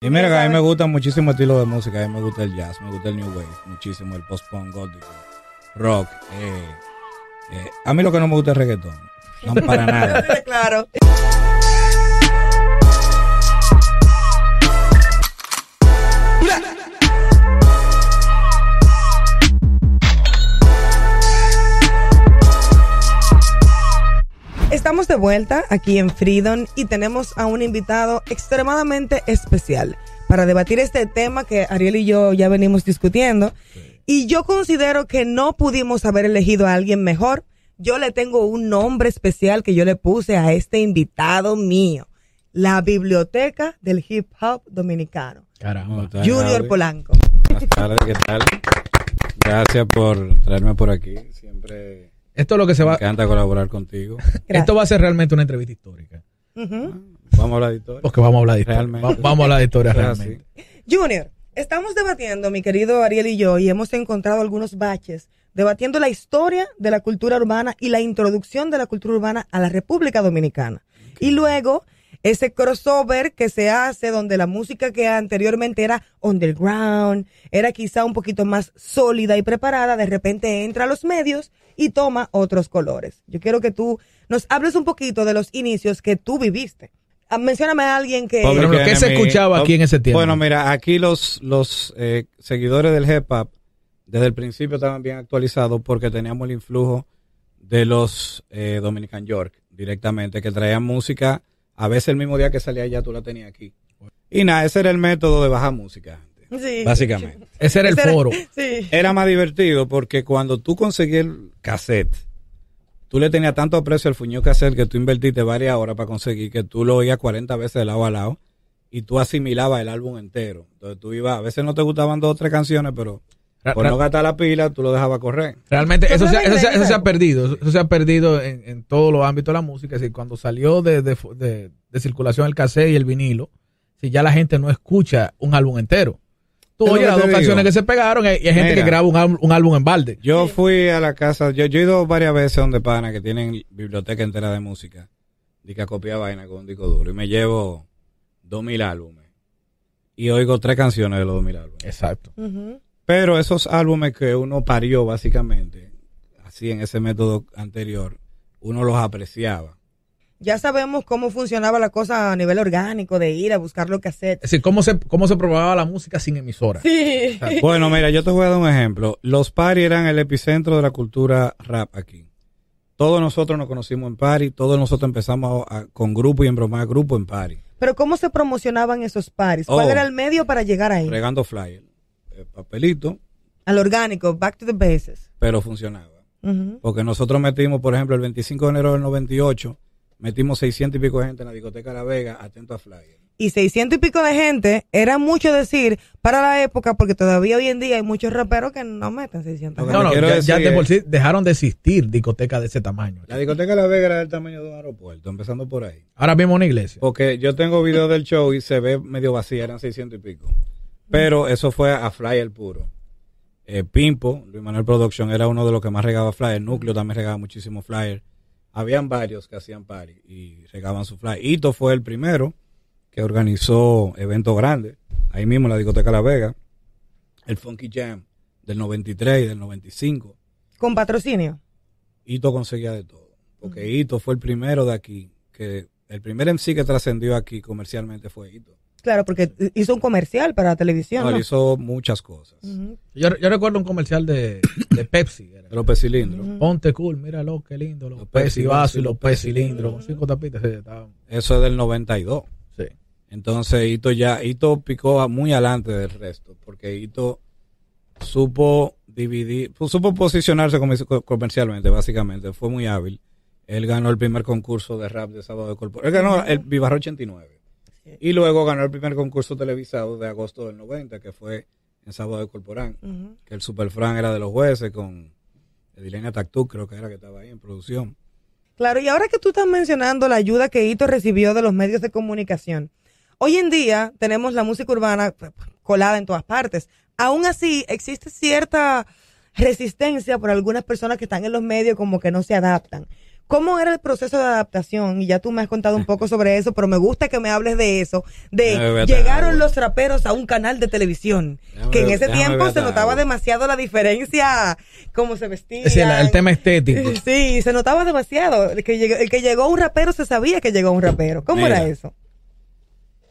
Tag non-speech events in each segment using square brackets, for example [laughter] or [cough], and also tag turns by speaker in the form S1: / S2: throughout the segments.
S1: Y mira que a mí me gusta muchísimo estilo de música. A mí me gusta el jazz, me gusta el new wave, muchísimo el post-punk gótico, rock. eh, eh, a mí lo que no me gusta es reggaetón. No, para [laughs] nada.
S2: claro. Estamos de vuelta aquí en Freedom y tenemos a un invitado extremadamente especial para debatir este tema que Ariel y yo ya venimos discutiendo. Y yo considero que no pudimos haber elegido a alguien mejor. Yo le tengo un nombre especial que yo le puse a este invitado mío. La Biblioteca del Hip Hop Dominicano.
S1: ¿Cómo estás,
S2: Junior? Polanco.
S1: Buenas tardes, ¿qué tal? Gracias por traerme por aquí. Siempre
S3: Esto es lo que se
S1: me
S3: va.
S1: encanta colaborar contigo. [laughs]
S3: Esto va a ser realmente una entrevista histórica.
S1: Vamos a hablar de historia.
S3: Porque vamos a hablar de historia.
S1: Realmente.
S3: Va- Vamos a hablar de historia realmente.
S2: Junior, estamos debatiendo, mi querido Ariel y yo, y hemos encontrado algunos baches, debatiendo la historia de la cultura urbana y la introducción de la cultura urbana a la República Dominicana. Y luego, ese crossover que se hace donde la música que anteriormente era underground, era quizá un poquito más sólida y preparada, de repente entra a los medios y toma otros colores. Yo quiero que tú nos hables un poquito de los inicios que tú viviste. Ah, Mencióname a alguien que...
S3: ¿qué se escuchaba aquí en ese tiempo?
S1: Bueno, mira, aquí los, los eh, seguidores del hip hop desde el principio estaban bien actualizados porque teníamos el influjo de los eh, Dominican York directamente, que traían música, a veces el mismo día que salía ya tú la tenías aquí. Y nada, ese era el método de bajar música,
S2: Sí.
S1: básicamente. [laughs]
S3: Ese era el
S2: Ese
S3: foro. [laughs]
S2: Sí.
S1: Era más divertido porque cuando tú conseguías el cassette, tú le tenías tanto aprecio al fuño cassette que tú invertiste varias horas para conseguir que tú lo oías 40 veces de lado a lado y tú asimilabas el álbum entero. Entonces tú ibas, a veces no te gustaban dos o tres canciones, pero por no gastar la pila, tú lo dejabas correr.
S3: Realmente eso se,
S2: Pero
S3: eso, se,
S2: realmente-
S3: eso se ha perdido, eso se ha perdido en, en todos los ámbitos de la música. Es decir, cuando salió de, de, de- de circulación el cassette y el vinilo, si ya la gente no escucha un álbum entero. Tú oyes las dos
S1: digo.
S3: canciones que se pegaron y hay, gente
S1: Mira.
S3: que graba un, álbum- un álbum en balde.
S1: Yo fui a la casa, yo, yo he ido varias veces donde pana que tienen biblioteca entera de música, de que copia vaina con un disco duro y me llevo dos mil álbumes y oigo tres canciones de los dos mil álbumes.
S3: Exacto.
S2: Ujú.
S1: Pero esos álbumes que uno parió básicamente, así en ese método anterior, uno los apreciaba.
S2: Ya sabemos cómo funcionaba la cosa a nivel orgánico, de ir a buscar lo que hacer.
S3: Es decir, cómo se, cómo se probaba la música sin emisora.
S2: Sí. [laughs]
S1: Bueno, mira, yo te voy a dar un ejemplo. Los party eran el epicentro de la cultura rap aquí. Todos nosotros nos conocimos en party, todos nosotros empezamos a- con grupo y embromar grupo en party,
S2: Pero ¿cómo se promocionaban esos paris? ¿Cuál
S1: Oh.
S2: era el medio para llegar ahí?
S1: regando flyer, eh, papelito,
S2: Al orgánico, back to the bases.
S1: pero funcionaba. Porque nosotros metimos, por ejemplo, el 25 de enero del 98, metimos 600 y pico de gente en la discoteca La Vega, atento a flyer.
S2: Y 600 y pico de gente era mucho decir para la época, porque todavía hoy en día hay muchos raperos que no meten 600.
S1: Lo que
S3: No, no, ya, ya de por sí dejaron de existir discotecas de ese tamaño.
S1: La discoteca La Vega era del tamaño de un aeropuerto, empezando por ahí.
S3: Ahora mismo una iglesia.
S1: Porque yo tengo videos del show y se ve medio vacía, eran 600 y pico. Pero eso fue a flyer puro. Eh, Pimpo, Luis Manuel Production, era uno de los que más regaba flyer. Núcleo también regaba muchísimo flyer. Habían varios que hacían party y regaban su flyer. Ito fue el primero que organizó eventos grandes. Ahí mismo en la discoteca La Vega. El Funky Jam del 93 y del 95.
S2: Con patrocinio.
S1: Ito conseguía de todo. Porque Ito fue el primero de aquí. que El primer MC que trascendió aquí comercialmente fue Ito.
S2: Claro, porque hizo un comercial para la televisión.
S1: No, hizo muchas cosas.
S3: Yo, yo recuerdo un comercial de, de Pepsi. era.
S1: De los pecilindros.
S3: Ponte cool, míralo, qué lindo. Los,
S1: Los
S3: peces y vasos y
S1: los
S3: los peces cilindros. Con cinco tapitas. sí, estaba-
S1: Eso es del 92.
S3: sí.
S1: Entonces Ito ya, Ito picó muy adelante del resto. Porque Ito supo dividir, pues, supo posicionarse comer- comercialmente, básicamente. Fue muy hábil. Él ganó el primer concurso de rap de Sábado de Corporán. Él ganó el Vivarro 89. Y luego ganó el primer concurso televisado de agosto del 90, que fue en Sábado de Corporán. Que el Superfran era de los jueces con Edilenia Tactuc, creo que era que estaba ahí en producción.
S2: Claro, y ahora que tú estás mencionando la ayuda que Ito recibió de los medios de comunicación, hoy en día tenemos la música urbana pues, colada en todas partes. Aún así, existe cierta resistencia por algunas personas que están en los medios como que no se adaptan. ¿Cómo era el proceso de adaptación? Y ya tú me has contado un poco sobre eso, pero me gusta que me hables de eso. De
S1: Déjame
S2: llegaron los raperos a un canal de televisión,
S1: Déjame
S2: que en ese tiempo se notaba demasiado la diferencia, cómo se vestían.
S3: Es decir, el, el tema estético. [laughs]
S2: Sí, se notaba demasiado. El que, llegó, el que llegó un rapero se sabía que llegó un rapero. ¿Cómo
S1: Mira.
S2: era eso?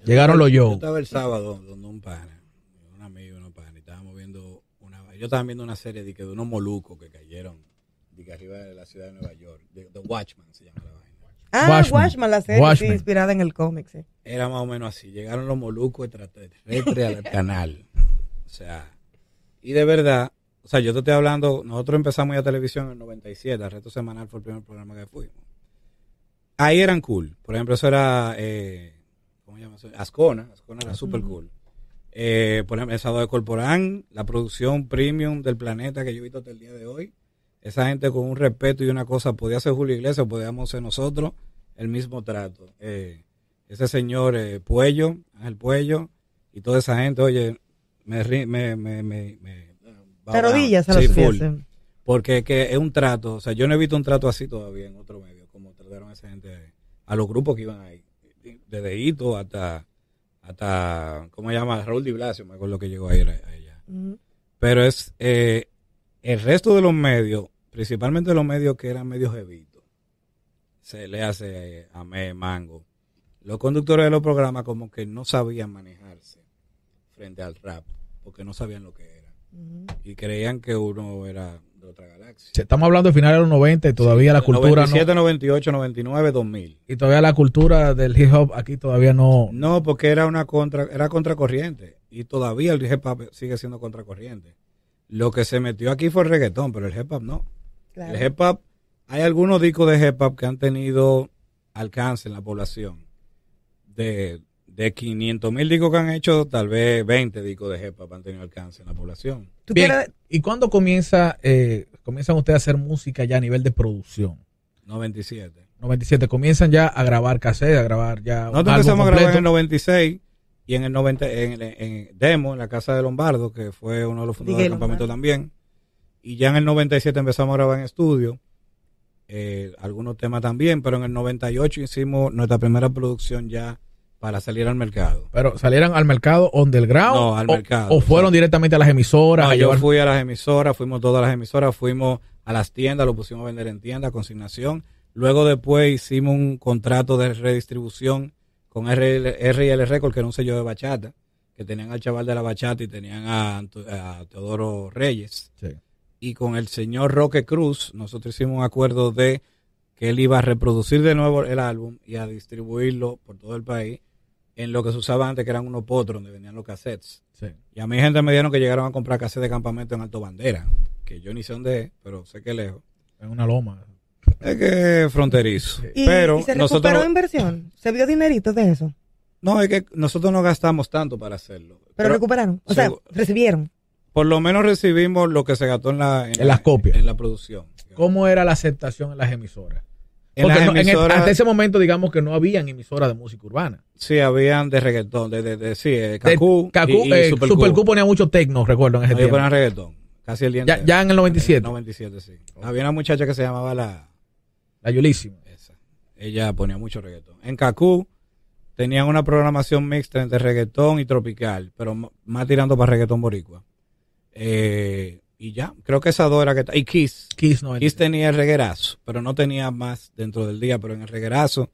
S3: Llegaron los
S1: Yo
S3: yo.
S1: estaba el sábado donde un pana, un amigo, unos panas, y estábamos viendo una, yo estaba viendo una serie de, que de unos molucos que cayeron de que arriba de la ciudad de Nueva York, de, The Watchman se llama la vaina.
S2: Ah,
S3: Watchmen.
S2: Watchman, la serie, sí, inspirada en el cómic, sí.
S1: Era más o menos así, llegaron los molucos extraterrestres al [laughs] canal. O sea, y de verdad, o sea, yo te estoy hablando, nosotros empezamos ya televisión en el 97, el reto semanal fue el primer programa que fuimos. Ahí eran cool, por ejemplo, eso era, eh, ¿cómo se llama eso? Ascona, Ascona era super cool. Eh, por ejemplo, el sábado de Corporán, la producción premium del planeta que yo he visto hasta el día de hoy. Esa gente con un respeto y una cosa, podía ser Julio Iglesias, podíamos ser nosotros, el mismo trato. Eh, ese señor eh, Puello, Ángel Puello, y toda esa gente, oye, me, me, me, me, me-
S2: Te arrodillas a
S1: Sí,
S2: los
S1: full.
S2: pies.
S1: Porque que es un trato, o sea, yo no he visto un trato así todavía en otro medio, como trataron a esa gente, a los grupos que iban ahí, desde Hito hasta, hasta, ¿cómo se llama? Raúl Di Blasio, me acuerdo que llegó a ir a- a ella.
S2: Ujú.
S1: Pero es, eh, el resto de los medios, principalmente los medios que eran medios jevitos, se le hace a me mango. Los conductores de los programas como que no sabían manejarse frente al rap, porque no sabían lo que era. Y creían que uno era de otra galaxia.
S3: Sí, Estamos hablando de finales de los 90 y todavía la cultura
S1: 97, 98, 99, 2000.
S3: no, y todavía la cultura del hip hop aquí todavía no.
S1: No, porque era una contra, era contracorriente. Y todavía el hip hop sigue siendo contracorriente. Lo que se metió aquí fue el reggaetón, pero el hip hop no.
S2: Claro.
S1: El hip hop, hay algunos discos de hip hop que han tenido alcance en la población. De, de 500 mil discos que han hecho, tal vez 20 discos de hip hop han tenido alcance en la población.
S2: ¿Tú
S3: Bien,
S2: quieres-
S3: ¿y cuándo comienza eh, comienzan ustedes a hacer música ya a nivel de producción?
S1: 97.
S3: 97 comienzan ya a grabar cassette, a grabar ya
S1: Nosotros empezamos a grabar en el 96 y en el 90, en, en- en Demo, en la casa de Lombardo, que fue uno de los fundadores del campamento
S2: Lombardo.
S1: también. Y ya en el 97 empezamos a grabar en estudio, eh, algunos temas también, pero en el 98 hicimos nuestra primera producción ya para salir al mercado.
S3: Pero salieran al mercado underground
S1: No, al
S3: o,
S1: mercado.
S3: o fueron directamente a las emisoras
S1: No,
S3: a
S1: yo
S3: llevar-
S1: fui a las emisoras, fuimos todas las emisoras, fuimos a las tiendas, lo pusimos a vender en tiendas, consignación. Luego después hicimos un contrato de redistribución con RL, Record, que era un sello de bachata, que tenían al chaval de la bachata y tenían a, Teodoro Reyes.
S3: Sí.
S1: Y con el señor Roque Cruz, nosotros hicimos un acuerdo de que él iba a reproducir de nuevo el álbum y a distribuirlo por todo el país en lo que se usaba antes, que eran unos potros donde venían los cassettes.
S3: Sí.
S1: Y a mi gente me dijeron que llegaron a comprar cassettes de campamento en Alto Bandera, que yo ni sé dónde es, pero sé que es lejos.
S3: en una loma.
S1: Es que es fronterizo.
S2: ¿Y,
S1: pero
S2: y se
S1: nosotros
S2: inversión? ¿Se vio dinerito de eso?
S1: no, es que nosotros no gastamos tanto para hacerlo.
S2: Pero, recuperaron. O sea, recibieron.
S1: por lo menos recibimos lo que se gastó en la,
S3: En las copias.
S1: En la producción.
S3: ¿Cómo era la aceptación en las emisoras?
S1: En
S3: Porque
S1: las
S3: no- en el-
S1: emisoras-
S3: hasta ese momento, digamos que no habían emisoras de música urbana.
S1: Sí, habían de reggaetón, de, de, de- sí, de
S3: De-
S1: Cacú,
S3: Cacú,
S1: y, y
S3: eh,
S1: Super
S3: Super
S1: Q.
S3: Q ponía mucho tecno, recuerdo, en ese
S1: No, ellos
S3: tiempo.
S1: ponían reggaetón, casi el día
S3: Ya- en el 97.
S1: 97, sí. Había una muchacha que se llamaba la...
S3: La Yulísima.
S1: Esa. Ella ponía mucho reggaetón. En Cacú tenían una programación mixta entre reggaetón y tropical, pero más tirando para reggaetón boricua. Eh, y ya, creo que esa dos era que... Y Kiss.
S3: Kiss 97.
S1: Kiss tenía el reguerazo, pero no tenía más dentro del día, pero en el reguerazo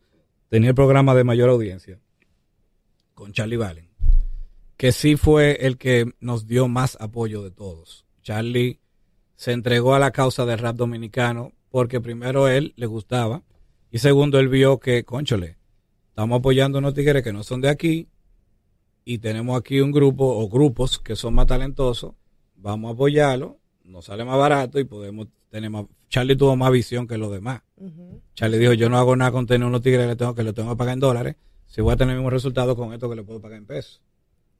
S1: tenía el programa de mayor audiencia con Charlie Valen, que sí fue el que nos dio más apoyo de todos. Charlie se entregó a la causa del rap dominicano porque primero él le gustaba y segundo él vio que, conchole, estamos apoyando a unos tigres que no son de aquí y tenemos aquí un grupo o grupos que son más talentosos, vamos a apoyarlo, nos sale más barato y podemos tener más... Charlie tuvo más visión que los demás. Charlie dijo, yo no hago nada con tener unos tigres que tengo, que le tengo que pagar en dólares, si voy a tener el mismo resultado con esto que le puedo pagar en pesos.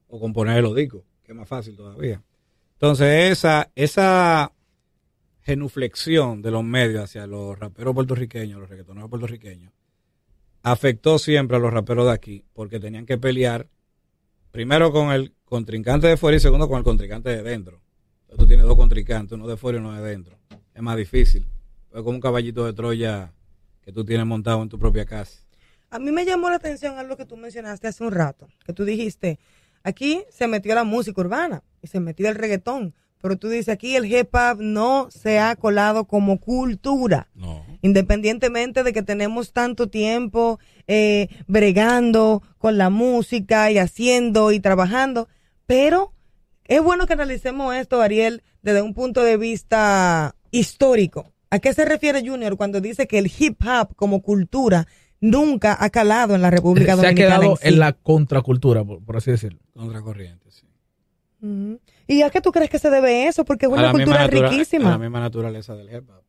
S1: O con poner los discos, que es más fácil todavía. Entonces, esa, esa genuflexión de los medios hacia los raperos puertorriqueños, los reggaetoneros puertorriqueños, afectó siempre a los raperos de aquí, porque tenían que pelear primero con el contrincante de fuera y segundo con el contrincante de dentro. Tú tienes dos contrincantes, uno de fuera y uno de dentro. Es más difícil. Es como un caballito de Troya que tú tienes montado en tu propia casa.
S2: A mí me llamó la atención algo que tú mencionaste hace un rato, que tú dijiste, aquí se metió la música urbana y se metió el reggaetón, pero tú dices aquí el hip hop no se ha colado como cultura.
S1: No.
S2: Independientemente de que tenemos tanto tiempo eh, bregando con la música y haciendo y trabajando, pero es bueno que analicemos esto, Ariel, desde un punto de vista histórico. ¿A qué se refiere Junior cuando dice que el hip hop como cultura nunca ha calado en la República
S3: Se ha
S2: Dominicana?
S3: quedado
S2: sí?
S3: en la contracultura, por, por así decirlo.
S1: Contracorriente, sí.
S2: ¿Y a qué tú crees que se debe eso? Porque es una cultura
S1: natura-
S2: riquísima.
S1: a la misma naturaleza del hip hop.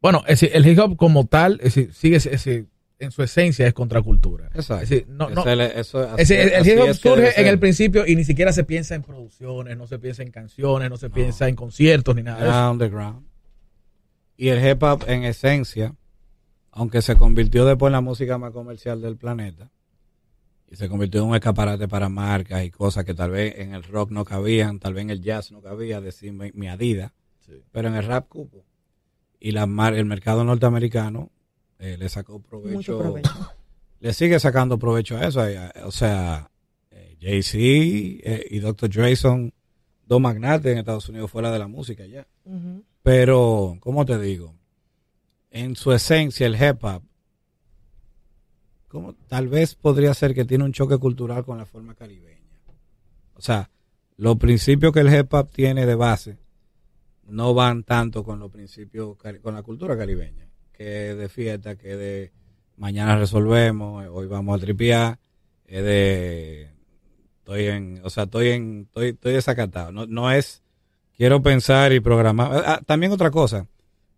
S3: Bueno, es decir, el hip hop como tal es decir, sigue es decir, en su esencia es contracultura.
S1: Exacto.
S3: Es decir, no, no,
S1: Ese le- eso-
S3: es decir, el, hip hop surge en el principio y ni siquiera se piensa en producciones, no se piensa en canciones, no se piensa en conciertos ni nada de eso.
S1: Underground. Y el hip hop en esencia, aunque se convirtió después en la música más comercial del planeta, y se convirtió en un escaparate para marcas y cosas que tal vez en el rock no cabían, tal vez en el jazz no cabía, decir mi, mi Adidas, pero en el rap cupo. Y la mar- el mercado norteamericano eh, le sacó provecho,
S2: Mucho provecho.
S1: le sigue sacando provecho a eso. O sea, eh, Jay-Z eh, y Dr. Dre son dos magnates en Estados Unidos fuera de la música ya. Pero, ¿cómo te digo? En su esencia, el hip hop, como tal vez podría ser que tiene un choque cultural con la forma caribeña. O sea, los principios que el hip hop tiene de base no van tanto con los principios, con la cultura caribeña, que de fiesta, que de mañana resolvemos, eh, hoy vamos a tripear, es de estoy en, o sea, estoy en, estoy, estoy desacatado. No, no es quiero pensar y programar. Ah, también otra cosa,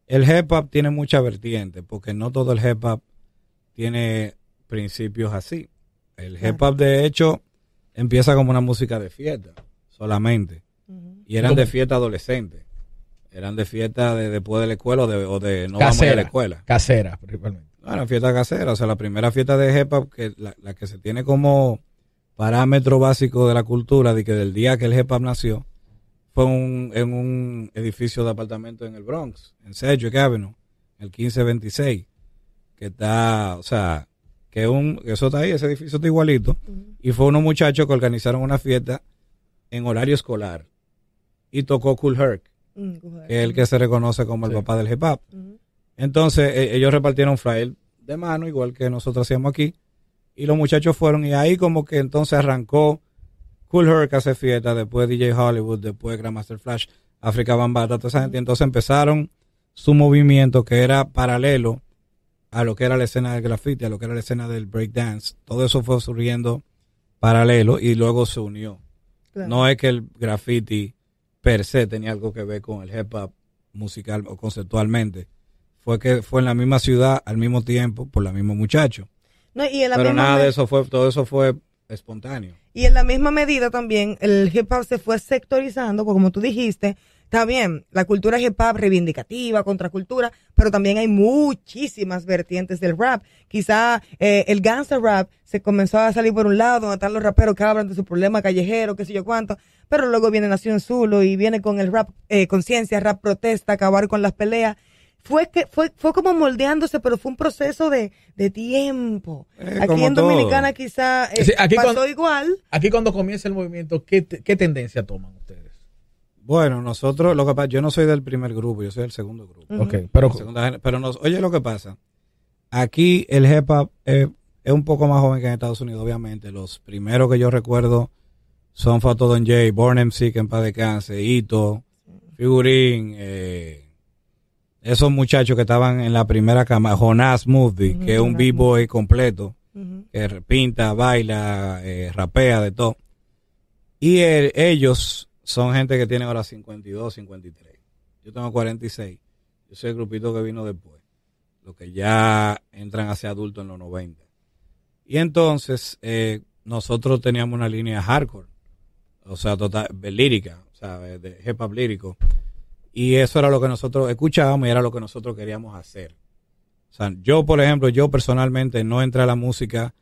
S1: el hip hop tiene mucha vertiente, porque no todo el hip hop tiene principios así. El hip hop, de hecho, empieza como una música de fiesta, solamente. Y eran
S3: ¿Cómo?
S1: de fiesta adolescente. Eran de fiesta de después de la escuela o de, o de no vamos a ir a la escuela.
S3: casera, principalmente.
S1: Bueno, fiesta casera, o sea, la primera fiesta de hip hop, que la, la que se tiene como parámetro básico de la cultura, de que del día que el hip hop nació, fue un, en un edificio de apartamento en el Bronx, en Sedgwick Avenue, el 1526, que está, o sea, que un, eso está ahí, ese edificio está igualito, y fue unos muchachos que organizaron una fiesta en horario escolar, y tocó Cool Herc,
S2: Mm,
S1: que es el que se reconoce como el papá del hip hop. Entonces e- ellos repartieron flyer de mano, igual que nosotros hacíamos aquí, y los muchachos fueron y ahí como que entonces arrancó Cool Herc a hacer fiesta, después DJ Hollywood, después Grandmaster Flash, África Bambata, toda esa gente. Y entonces empezaron su movimiento que era paralelo a lo que era la escena del graffiti, a lo que era la escena del breakdance. Todo eso fue surgiendo paralelo y luego se unió.
S2: Claro.
S1: No es que el graffiti per se tenía algo que ver con el hip hop musical o conceptualmente. Fue que fue en la misma ciudad al mismo tiempo por la misma muchacho.
S2: No, y en la
S1: Pero
S2: misma
S1: nada de eso fue, todo eso fue espontáneo.
S2: Y en la misma medida también el hip hop se fue sectorizando, porque como tú dijiste, está bien, la cultura hip hop reivindicativa, contracultura, pero también hay muchísimas vertientes del rap. Quizá eh, el gangster rap se comenzó a salir por un lado, donde están los raperos que hablan de su problema callejero, qué sé yo cuánto, pero luego viene Nación Zulo y viene con el rap eh, conciencia, rap protesta, acabar con las peleas. Fue que fue, fue como moldeándose, pero fue un proceso de, de tiempo.
S1: Eh,
S2: Aquí en
S1: todo.
S2: Dominicana quizá eh,
S3: Sí, aquí
S2: pasó
S3: cuando-
S2: igual.
S3: Aquí cuando comienza el movimiento, ¿qué, qué tendencia toman ustedes?
S1: Bueno, nosotros, lo que pasa, yo no soy del primer grupo, yo soy del segundo grupo.
S2: Ujú.
S3: Ok, pero
S1: La segunda gener- pero nos, oye lo que pasa. Aquí el hip hop eh, es un poco más joven que en Estados Unidos, obviamente. Los primeros que yo recuerdo son Fato Don J, Born MC, que en paz descanse, Ito, Figurín, eh, esos muchachos que estaban en la primera cama, Jonas Movie, que es un b-boy completo, que pinta, baila, eh, rapea, de todo. Y el- ellos son gente que tienen ahora 52, 53. Yo tengo 46. Yo soy el grupito que vino después. Los que ya entran hacia adultos en los 90. Y entonces, eh, nosotros teníamos una línea hardcore. O sea, total, lírica. O sea, de hip hop lírico. Y eso era lo que nosotros escuchábamos y era lo que nosotros queríamos hacer. O sea, yo, por ejemplo, yo personalmente no entré a la música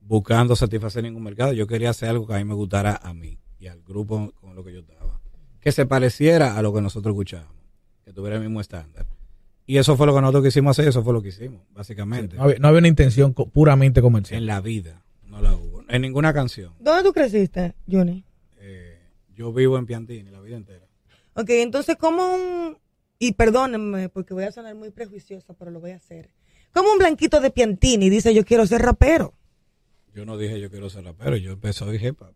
S1: buscando satisfacer ningún mercado. Yo quería hacer algo que a mí me gustara a mí y al grupo con lo que yo estaba. Que se pareciera a lo que nosotros escuchábamos. Que tuviera el mismo estándar. Y eso fue lo que nosotros quisimos hacer, eso fue lo que hicimos, básicamente.
S3: No había, no había una intención co- puramente comercial.
S1: En la vida, no la hubo. En ninguna canción.
S2: ¿Dónde tú creciste, Juni?
S1: Eh, yo vivo en Piantini la vida entera.
S2: Ok, entonces, ¿cómo un... Y perdónenme, porque voy a sonar muy prejuiciosa, pero lo voy a hacer. ¿Cómo un blanquito de Piantini dice yo quiero ser rapero?
S1: Yo no dije yo quiero ser rapero, yo empecé hip hop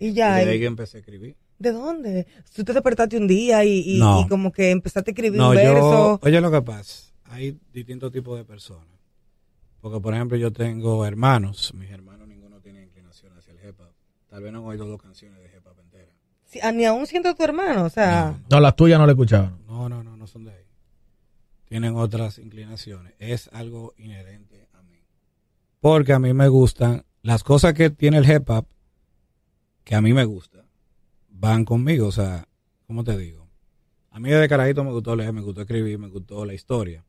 S1: y ya.
S2: Y ya,
S1: de
S2: y-
S1: ahí que empecé a escribir.
S2: ¿De dónde? Si tú te despertaste un día y, y-
S1: No.
S2: y como que empezaste a escribir
S1: No,
S2: un
S1: yo,
S2: verso.
S1: oye lo que pasa, hay distintos tipos de personas. Porque, por ejemplo, yo tengo hermanos, mis hermanos ninguno tiene inclinación hacia el hip hop. Tal vez no han oído dos canciones de hip hop enteras.
S2: Si- ah, ni aún siendo tu hermano, o sea...
S3: No, las tuyas no la escuchaban.
S1: No, no, no, no son de ahí. Tienen otras inclinaciones. Es algo inherente a mí. Porque a mí me gustan las cosas que tiene el hip hop, que a mí me gusta, van conmigo. O sea, ¿cómo te digo? A mí desde carajito me gustó leer, me gustó escribir, me gustó la historia.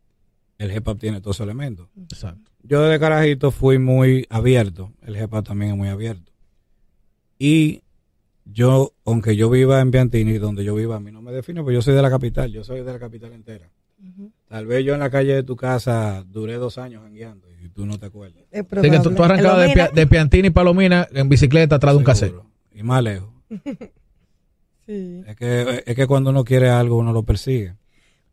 S1: El hip hop tiene todos esos elementos.
S3: Exacto.
S1: Yo desde carajito fui muy abierto. El hip hop también es muy abierto. Y yo, aunque yo viva en Piantini, donde yo viva, a mí no me define, pues yo soy de la capital, yo soy de la capital entera. Tal vez yo en la calle de tu casa duré dos años jangueando y tú no te acuerdas.
S2: Es
S3: Así que tú, tú arrancabas de, de Piantini y Palomina en bicicleta atrás de un cassette.
S1: Y más lejos. [laughs]
S2: sí.
S1: Es que, es que cuando uno quiere algo, uno lo persigue.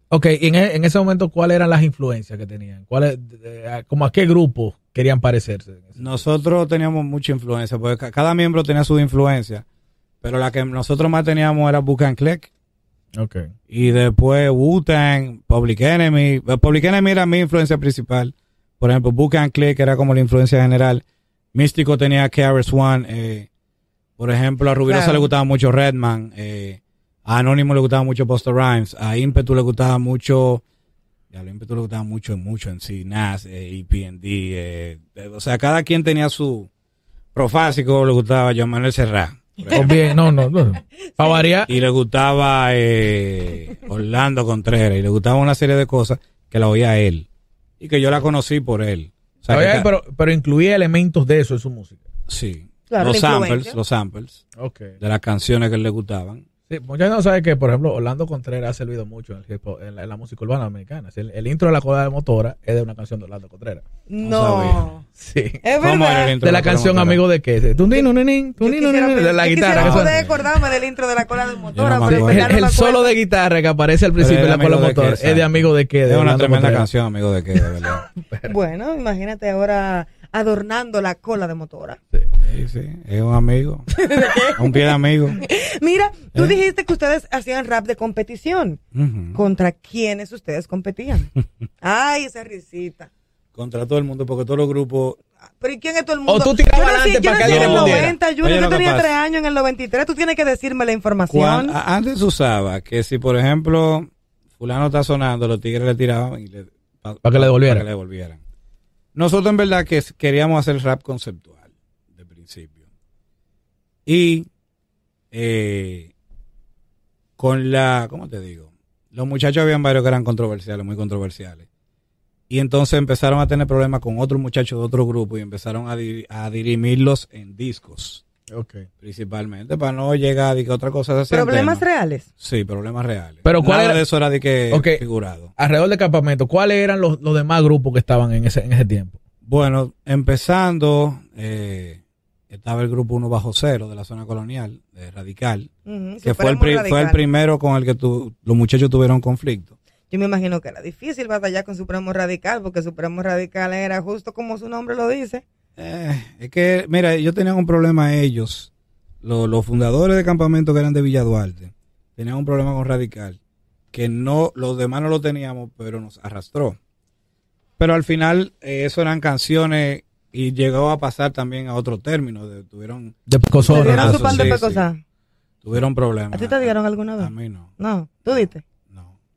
S3: Ok, y en, e- en ese momento, ¿cuáles eran las influencias que tenían? ¿Cuáles, de- a- como a qué grupo querían parecerse?
S1: Nosotros teníamos mucha influencia, porque ca- cada miembro tenía su influencia, pero la que nosotros más teníamos era Book and Click.
S3: Ok.
S1: Y después Wu-Tang, Public Enemy. Eh, Public Enemy era mi influencia principal. Por ejemplo, Book and Click era como la influencia general. Místico tenía KRS One. Eh, por ejemplo, a Rubirosa
S2: Claro.
S1: le gustaba mucho Redman. Eh, a Anónimo le gustaba mucho Busta Rhymes. A Impetu le gustaba mucho. Ya, a Impetu le gustaba mucho, mucho en sí. Nas, eh, EPND. Eh, eh, o sea, cada quien tenía su. Profásico le gustaba Joan Manuel Serrat. por ejemplo.
S3: O bien, no, no, no. [laughs] Para variar.
S1: Y le gustaba eh, Orlando Contreras y le gustaba una serie de cosas que la oía él y que yo la conocí por él. O sea,
S3: Oye,
S1: que ca-
S3: pero, pero incluía elementos de eso en su música.
S1: sí,
S2: Claro,
S1: los samples,
S2: influencia.
S1: los samples
S3: Ok.
S1: de las canciones que le gustaban.
S3: Sí, mucha gente no sabe que, por ejemplo, Orlando Contreras ha servido mucho en, el hip hop- en la, en la música urbana americana. El, el intro de la cola de motora es de una canción de Orlando Contreras.
S2: No.
S3: Sí.
S2: Es
S1: ¿Cómo era el
S2: verdad.
S1: intro
S3: De la canción
S1: Motora?
S3: Amigo de qué?
S2: Yo quisiera,
S3: de la
S2: yo
S3: guitarra.
S2: quisiera
S3: que suena.
S2: poder acordarme del intro de la cola de motora,
S1: no
S2: pero
S3: el, el solo de guitarra que aparece al principio de la cola
S1: de
S3: motor
S1: qué,
S3: es de amigo de qué. De
S1: Es una tremenda canción, amigo de qué, de verdad. [laughs]
S2: Bueno, imagínate ahora adornando la cola de motora.
S1: Sí, sí, es un amigo. [laughs] un pie de amigo.
S2: Mira, tú
S1: ¿Eh?
S2: dijiste que ustedes hacían rap de competición. ¿Contra quiénes ustedes competían? [laughs] Ay, esa risita.
S1: Contra todo el mundo, porque todos los grupos
S2: Pero ¿y quién es todo el mundo?
S3: O tú tirabas adelante para que
S2: nací en
S3: alguien
S2: el
S3: respondiera.
S2: 90, Junior,
S1: Oye,
S2: yo tenía tres años en el 93. Tú tienes que decirme la información.
S1: Antes usaba que si, por ejemplo, fulano está sonando, los tigres le tiraban y le, pa-
S3: Pa' que le devolvieran.
S1: pa' que le devolvieran. Nosotros en verdad que queríamos hacer rap conceptual de principio. Y eh, con la, ¿cómo te digo? Los muchachos habían varios que eran controversiales, muy controversiales. Y entonces empezaron a tener problemas con otros muchachos de otro grupo y empezaron a dirimirlos en discos,
S3: Ok.
S1: principalmente, para no llegar a que otra cosa se
S2: Problemas
S1: tema.
S2: reales.
S1: Sí, problemas reales.
S3: Pero ¿cuál
S1: Nada
S3: era-
S1: de eso era de que
S3: Ok.
S1: figurado.
S3: Alrededor del campamento, ¿cuáles eran los, los demás grupos que estaban en ese, en ese tiempo?
S1: Bueno, empezando, eh, estaba el grupo Uno Bajo Cero de la zona colonial, de Radical, que fue el, fue el primero con el que tu- los muchachos tuvieron conflicto.
S2: Yo me imagino que era difícil batallar con Supremo Radical, porque Supremo Radical era justo como su nombre lo dice.
S1: Eh, es que, mira, ellos tenían un problema ellos, lo- los fundadores de campamento que eran de Villa Duarte, tenían un problema con Radical, que no, los demás no lo teníamos, pero nos arrastró. Pero al final, eh, eso eran canciones y llegó a pasar también a otro término, de- tuvieron,
S3: De
S2: ¿Te
S3: Pecosón.
S2: dieron
S1: Renato,
S2: su pan de
S1: sí, tuvieron problemas.
S2: ¿A ti te dieron alguna vez?
S1: A mí no,
S2: No, tú diste.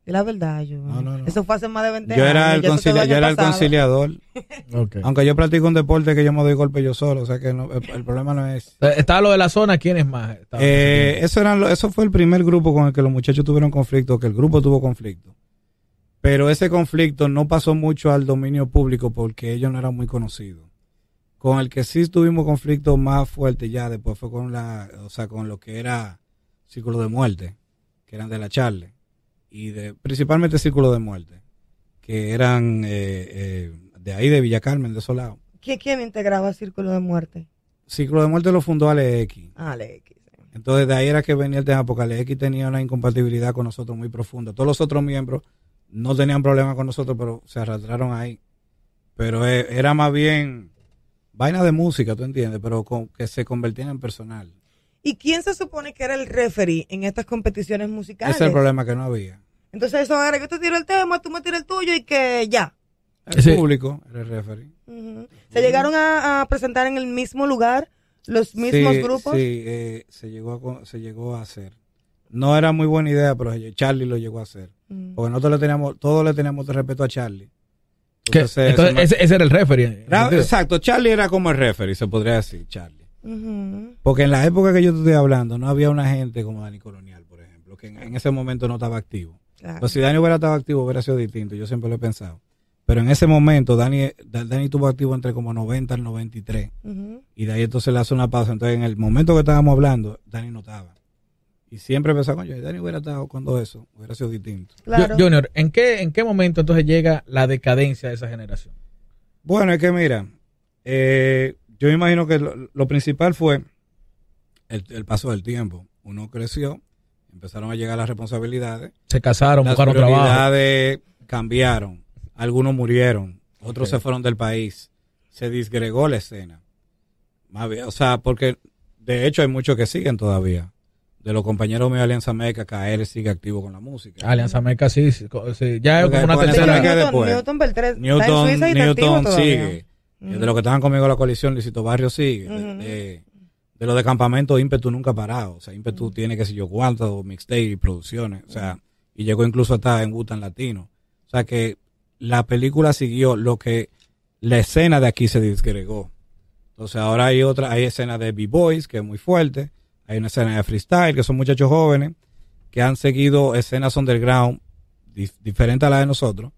S2: Y la verdad, yo.
S1: No, no, no.
S2: Eso fue hace más de 20
S1: Yo
S2: años.
S1: era el,
S2: año
S1: yo era el
S2: pasado.
S1: conciliador, [laughs] aunque yo practico un deporte que yo me doy golpe yo solo, o sea que no- el, el problema no es...
S3: Eh, Estaba lo de la zona, ¿quiénes más? estaban en ese
S1: Eh, eso, eran lo- eso fue el primer grupo con el que los muchachos tuvieron conflicto, que el grupo tuvo conflicto. Pero ese conflicto no pasó mucho al dominio público porque ellos no eran muy conocidos. Con el que sí tuvimos conflicto más fuerte ya después fue con la, o sea, con lo que era Círculo de Muerte, que eran de la Charle, y de, principalmente Círculo de Muerte. que eran eh, eh, de ahí, de Villa Carmen, de esos lados.
S2: ¿Quién, quién integraba Círculo de Muerte?
S1: Ciclo de Muerte lo fundó Alex.
S2: Ah, Alex.
S1: Entonces de ahí era que venía el tema, porque Alex tenía una incompatibilidad con nosotros muy profunda. Todos los otros miembros no tenían problema con nosotros, pero se arrastraron ahí. Pero eh, era más bien vaina de música, tú entiendes, pero con, que se convertían en personal.
S2: ¿Y quién se supone que era el referee en estas competiciones musicales?
S1: Ese es el problema que no había.
S2: Entonces eso era que tú tiras el tema, tú me tiras el tuyo y que ya.
S1: El
S3: Sí.
S1: público era el referee.
S2: ¿Se llegaron a, a presentar en el mismo lugar los mismos
S1: Sí,
S2: grupos?
S1: Sí, eh, se, llegó a, se llegó a hacer. No era muy buena idea, pero Charlie lo llegó a hacer. Porque nosotros le teníamos, todos le teníamos respeto a Charlie. Entonces,
S3: ese, ese era el referee.
S1: Exacto, Charlie era como el referee, se podría decir, Charlie. Porque en la época que yo te estoy hablando, no había una gente como Dani Colonial, por ejemplo, que en, en ese momento no estaba activo.
S2: Claro.
S1: Pues si Dani hubiera estado activo, hubiera sido distinto, yo siempre lo he pensado. Pero en ese momento, Dani, Dani estuvo activo entre como 90 al 93.
S2: Ujú.
S1: Y de ahí entonces le hace una pausa. Entonces, en el momento que estábamos hablando, Dani no estaba. Y siempre pensaba, coño, si Dani hubiera estado cuando eso, hubiera sido distinto.
S2: Claro.
S3: Yo- Junior, ¿en qué, ¿en qué momento entonces llega la decadencia de esa generación?
S1: Bueno, es que mira, eh, yo me imagino que lo, lo principal fue el, el paso del tiempo. Uno creció, empezaron a llegar las responsabilidades,
S3: Se casaron,
S1: las
S3: buscaron trabajo.
S1: prioridades cambiaron, algunos murieron, otros se fueron del país, se disgregó la escena. O sea, porque de hecho hay muchos que siguen todavía. De los compañeros míos de Alianza Meca, KL sigue activo con la música.
S3: Alianza Meca sí, sí, ya es como una tercera.
S2: Newton,
S1: después.
S2: Newton
S1: Newton, Newton
S2: todavía.
S1: sigue. De los que estaban conmigo en la coalición, Luisito Barrio sigue. De-
S2: Ujú.
S1: de, de los de campamento, Ímpetu nunca ha parado. O sea, Ímpetu tiene que sé yo cuántos mixtape y producciones. O sea, y llegó incluso hasta en Wutan Latino. O sea que la película siguió lo que la escena de aquí se disgregó. Entonces ahora hay otra, hay escena de B-Boys, que es muy fuerte. Hay una escena de freestyle, que son muchachos jóvenes que han seguido escenas underground dif- diferentes a la de nosotros.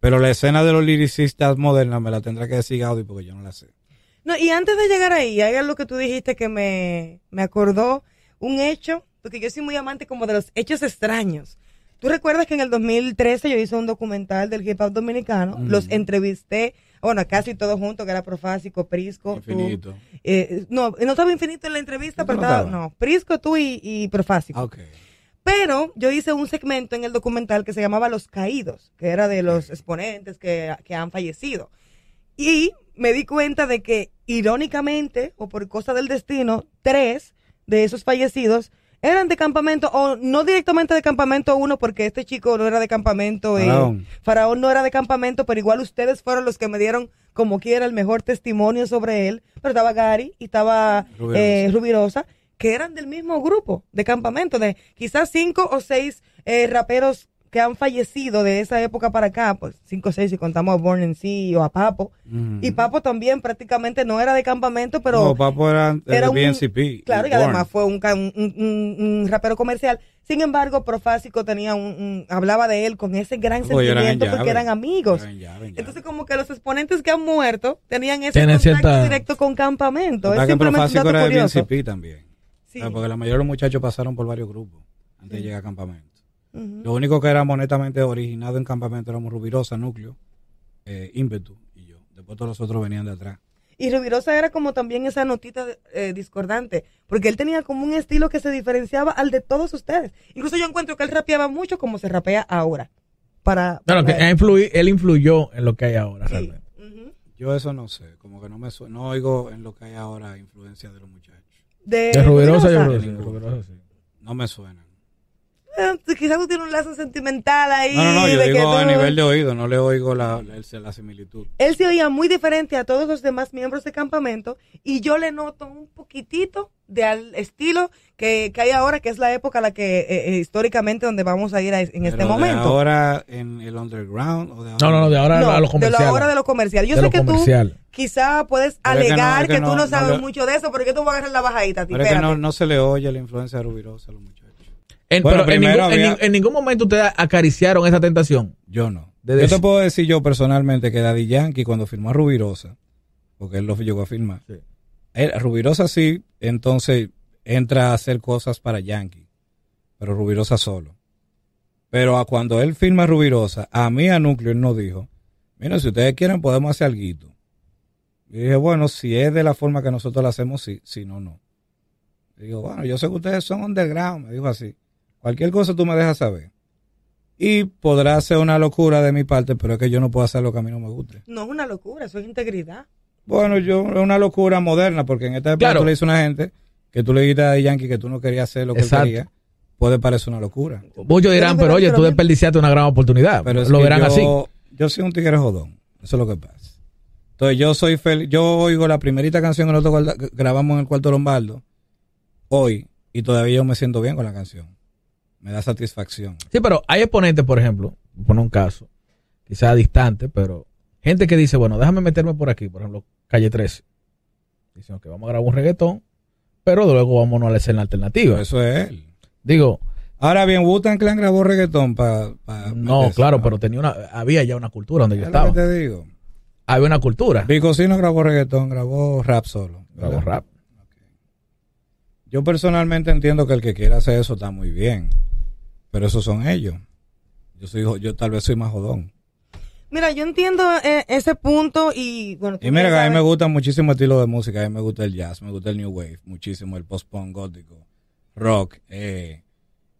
S1: Pero la escena de los lyricistas modernas me la tendrá que decir Gaudi porque yo no la sé.
S2: No, y antes de llegar ahí, hay algo que tú dijiste que me, me acordó, un hecho, porque yo soy muy amante como de los hechos extraños. ¿Tú recuerdas que en el 2013 yo hice un documental del hip hop dominicano?
S1: Mm.
S2: Los entrevisté, bueno, casi todos juntos, que era Profásico, Prisco, tú.
S1: Infinito.
S2: Eh, no, no estaba infinito en la entrevista,
S1: ¿No
S2: pero estaba, no, Prisco, tú y, y Profásico.
S1: Ah, ok.
S2: Pero yo hice un segmento en el documental que se llamaba Los Caídos, que era de los exponentes que, que han fallecido. Y me di cuenta de que, irónicamente, o por cosa del destino, tres de esos fallecidos eran de campamento, o no directamente de campamento uno, porque este chico no era de campamento. eh,
S1: Faraón.
S2: Faraón no era de campamento, pero igual ustedes fueron los que me dieron, como quiera, el mejor testimonio sobre él. Pero estaba Gary y estaba
S1: Rubirosa.
S2: eh, Rubirosa, que eran del mismo grupo de campamento, de quizás cinco o seis eh, raperos que han fallecido de esa época para acá, pues cinco o seis si contamos a Born en sí o a Papo. Y Papo también prácticamente no era de campamento, pero
S1: no, Papo era,
S2: era un-
S1: BNCP.
S2: Claro, y además fue un, un, un- un- un rapero comercial. Sin embargo, Profásico tenía un, un- hablaba de él con ese gran
S1: Pues eran
S2: sentimiento
S1: en
S2: porque eran amigos.
S1: Eran llave, en llave.
S2: Entonces, como que los exponentes que han muerto tenían ese
S3: Tienen
S2: contacto
S3: cierta-
S2: directo con campamento. Es
S1: que
S2: simplemente un
S1: Profásico
S2: dato
S1: era de
S2: curioso.
S1: BNCP también.
S2: Sí.
S1: Porque la mayoría de los muchachos pasaron por varios grupos antes de llegar a campamento. Lo único que éramos honestamente originado en campamento éramos Rubirosa, Núcleo, eh, Ímpetu y yo. Después todos los otros venían de atrás.
S2: Y Rubirosa era como también esa notita eh, discordante, porque él tenía como un estilo que se diferenciaba al de todos ustedes. Incluso yo encuentro que él rapeaba mucho como se rapea ahora. Para,
S3: Claro, que
S2: para-
S3: él, influyó en lo que hay ahora
S2: sí.
S3: realmente.
S1: Yo eso no sé, como que no me no oigo en lo que hay ahora influencia de los muchachos.
S2: De,
S3: De Rubirosa,
S2: Rubirosa.
S3: Rubirosa sí.
S1: No me suenan. [laughs]
S2: Quizás tú tienes un lazo sentimental ahí.
S1: No, no, no, yo
S2: de que
S1: digo a nivel de oído, no le oigo la, la, la similitud.
S2: Él se oía muy diferente a todos los demás miembros de campamento y yo le noto un poquitito de al estilo que, que hay ahora, que es la época a la que eh, eh, históricamente donde vamos a ir a- en este
S1: Pero de
S2: momento.
S1: ahora en el underground o de ahora
S3: No, no, no, de ahora
S2: No,
S3: a lo
S2: de
S3: comercial.
S2: lo ahora de lo comercial. Yo
S3: De
S2: sé que
S3: comercial.
S2: tú quizá puedes
S1: Pero es que no,
S2: alegar
S3: En,
S1: Bueno,
S3: pero en ningún, en
S1: había-
S3: ni- en ningún momento ustedes acariciaron esa tentación.
S1: Yo no.
S3: De
S1: yo
S3: decir-
S1: te puedo decir yo personalmente que Daddy Yankee cuando firmó a Rubirosa, porque él lo llegó a firmar,
S3: Sí.
S1: él- Rubirosa sí, entonces entra a hacer cosas para Yankee, pero Rubirosa solo. Pero a cuando él firma Rubirosa, a mí a Núcleo él nos dijo, mira, si ustedes quieren podemos hacer algo. Y dije, bueno, si es de la forma que nosotros lo hacemos, sí, si no, no. Digo, bueno, yo sé que ustedes son underground, me dijo así. Cualquier cosa tú me dejas saber. Y podrá ser una locura de mi parte, pero es que yo no puedo hacer lo que a mí no me guste.
S2: No es una locura, eso es integridad.
S1: Bueno, yo, es una locura moderna, porque en esta época
S3: Claro.
S1: tú le dices a una gente que tú le dijiste a Yankee que tú no querías hacer lo que
S3: Exacto.
S1: él quería, puede parecer una locura.
S3: Muchos dirán,
S2: Pero-
S3: pero oye, tú desperdiciaste una gran oportunidad.
S1: Pero es
S3: lo
S1: que
S3: verán
S1: yo,
S3: así.
S1: Yo soy un tigre jodón, eso es lo que pasa. Entonces yo soy feliz, yo oigo la primerita canción que nosotros grabamos en el cuarto Lombardo, hoy, y todavía yo me siento bien con la canción. Me da satisfacción.
S3: Sí, pero hay exponentes, por ejemplo, pone un caso, quizás distante, pero gente que dice, bueno, déjame meterme por aquí, por ejemplo, calle 13. Dicen que vamos a grabar un reggaetón, pero luego vámonos a la escena alternativa.
S1: Eso es él.
S3: Digo,
S1: Ahora bien, Wu-Tang Clan grabó reggaetón para...
S3: no, claro, pero tenía una, había ya una cultura donde yo estaba.
S1: te digo.
S3: Había una cultura.
S1: Vico sí no grabó reggaetón, grabó rap solo.
S3: Grabó rap.
S1: Yo personalmente entiendo que el que quiera hacer eso está muy bien, pero esos son ellos. Yo soy, yo tal vez soy más jodón.
S2: Mira, yo entiendo eh, ese punto y bueno.
S1: Y mira que a mí me gusta muchísimo estilo de música, a mí me gusta el jazz, me gusta el new wave, muchísimo el post-punk gótico, rock. Eh,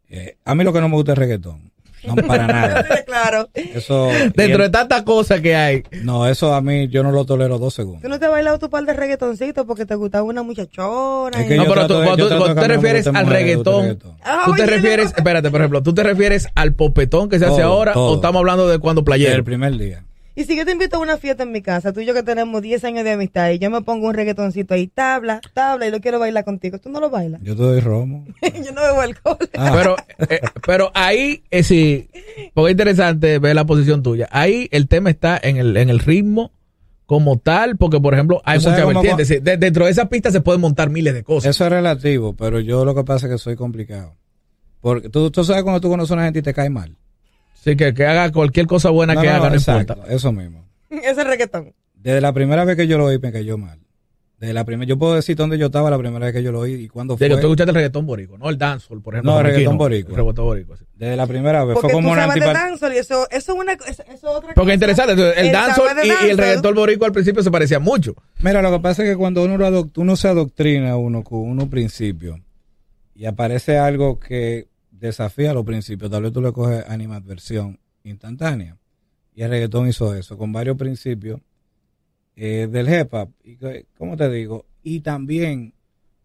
S1: eh, a mí lo que no me gusta es reggaetón, no para nada. [laughs]
S2: claro.
S1: Eso,
S3: Dentro de tantas cosas que hay.
S1: no, eso a mí yo no lo tolero dos
S2: Tú
S1: segundos.
S2: no te has bailado tu par de reggaetoncitos porque te gustaba una muchachona.
S1: Es
S2: y-
S1: que
S3: No, pero
S1: trato
S3: tú-
S1: de-
S3: tú- cuando
S1: que
S3: te refieres al
S1: el
S3: reggaetón,
S2: Ah,
S3: ¿Tú te refieres, espérate, por ejemplo, tú te refieres al popetón que se hace
S1: Todo,
S3: ahora
S1: todo.
S3: o estamos hablando de cuando playero?
S1: el primer día.
S2: Y si yo te invito a una fiesta en mi casa, tú y yo que tenemos 10 años de amistad y yo me pongo un reggaetoncito ahí, tabla, tabla, y lo quiero bailar contigo, tú no lo bailas.
S1: Yo te doy romo. [laughs]
S2: yo no bebo alcohol.
S1: Ah,
S3: Pero, eh, pero ahí eh, sí, porque es interesante ver la posición tuya. Ahí el tema está en el, en el ritmo como tal, porque por ejemplo hay muchas vertientes. Dentro de esa pista se pueden montar miles de cosas.
S1: Eso es relativo, pero yo lo que pasa es que soy complicado. Porque tú, tú sabes cuando tú conoces a una gente y te cae mal.
S3: Así que que haga cualquier cosa buena
S1: No,
S3: que
S1: no,
S3: haga, no
S1: exacto,
S3: importa.
S1: Eso mismo. [laughs]
S2: Ese reggaetón.
S1: Desde la primera vez que yo lo oí me cayó mal. Desde la primera, yo puedo decir dónde yo estaba la primera vez que yo lo oí y cuándo fue.
S3: Digo, tú escuchaste el reggaetón borico, no el dancehall, por ejemplo.
S1: No, el reggaetón boricua.
S3: El reggaetón boricua, sí.
S1: Desde la primera vez
S2: Porque
S1: fue como
S2: tú
S1: una
S2: sabes de dancehall y eso, eso es una eso, eso es otra
S3: Porque
S2: cosa.
S3: es interesante, el
S2: El
S3: dancehall y, y el reggaetón boricua al principio se parecían mucho.
S1: Mira, lo que pasa es que cuando uno, lo uno se adoctrina uno con unos principios y aparece algo que desafía los principios, tal vez tú le coges animadversión instantánea. Y el reggaetón hizo eso, con varios principios eh, del hip hop. Y, que- ¿Cómo te digo? Y también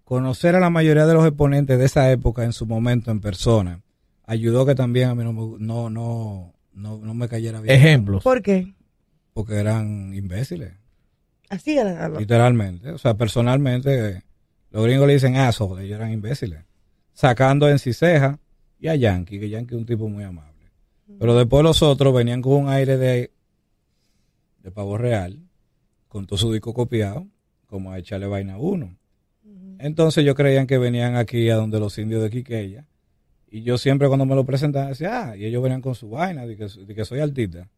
S1: conocer a la mayoría de los exponentes de esa época en su momento en persona ayudó que también a mí no me, no, no, no, no me cayera bien.
S3: Ejemplos.
S2: ¿Por qué?
S1: Porque eran imbéciles.
S2: Así era.
S1: Literalmente. O sea, personalmente, los gringos le dicen aso, ellos eran imbéciles. Sacando en Ciseja y a Yankee, que Yankee es un tipo muy amable. Pero después los otros venían con un aire de, de pavo real, con todo su disco copiado, como a echarle vaina a uno. Entonces yo creían que venían aquí a donde los indios de Quiqueya. Y yo siempre cuando me lo presentaban decía, ah, y ellos venían con su vaina, de que, de que soy artista.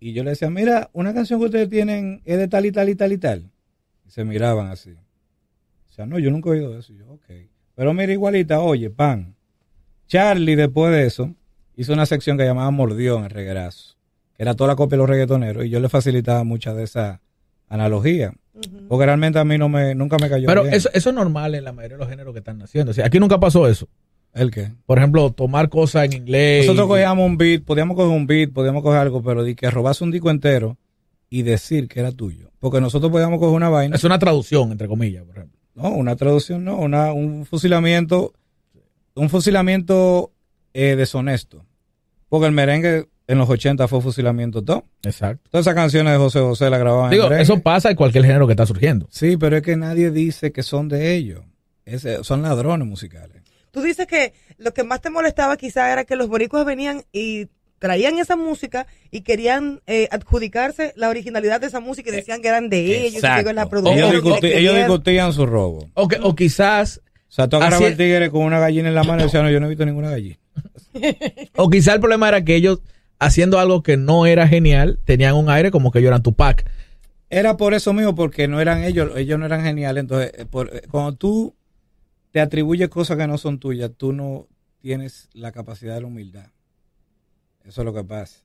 S1: Y yo le decía, mira, una canción que ustedes tienen es de tal y tal y tal y tal. Y se miraban así. O sea, no, yo nunca he oído eso. Y yo, ok. Pero mira, igualita, oye, pan. Charlie, después de eso, hizo una sección que llamaba Mordión, el reguerazo. Que era toda la copia de los reggaetoneros. Y yo le facilitaba mucha de esa analogía.
S2: Ujú.
S1: Porque realmente a mí no me, nunca me cayó
S3: Pero
S1: bien.
S3: eso, eso es normal en la mayoría de los géneros que están naciendo. O sea, aquí nunca pasó eso.
S1: ¿El qué?
S3: Por ejemplo, tomar cosas en inglés.
S1: Nosotros
S3: y-
S1: cogíamos un beat, podíamos coger un beat, podíamos coger algo, pero di que robase un disco entero y decir que era tuyo. Porque nosotros podíamos coger una vaina.
S3: Es una traducción, entre comillas, por ejemplo.
S1: No, una traducción no, una, un fusilamiento, un fusilamiento eh, deshonesto. Porque el merengue en los 80 fue fusilamiento todo.
S3: Exacto.
S1: Todas esas canciones de José José la grababan
S3: Digo,
S1: en merengue.
S3: eso pasa en cualquier género que está surgiendo.
S1: Sí, pero es que nadie dice que son de ellos. Ese- son ladrones musicales.
S2: Tú dices que lo que más te molestaba quizá era que los boricuas venían y traían esa música y querían eh, adjudicarse la originalidad de esa música y decían que eran de ellos, y que ellos la.
S1: Ellos, ellos discutían su robo.
S3: O, que- o quizás,
S1: sea, tú agarrabas
S3: Así-
S1: al tigre con una gallina en la mano y decías, no, yo no he visto ninguna gallina. [laughs]
S3: o quizás el problema era que ellos, haciendo algo que no era genial, tenían un aire como que ellos eran Tupac.
S1: Era por eso mismo, porque no eran ellos, ellos no eran geniales. Entonces, eh, por- eh, cuando tú te atribuyes cosas que no son tuyas, tú no tienes la capacidad de la humildad. Eso es lo que pasa.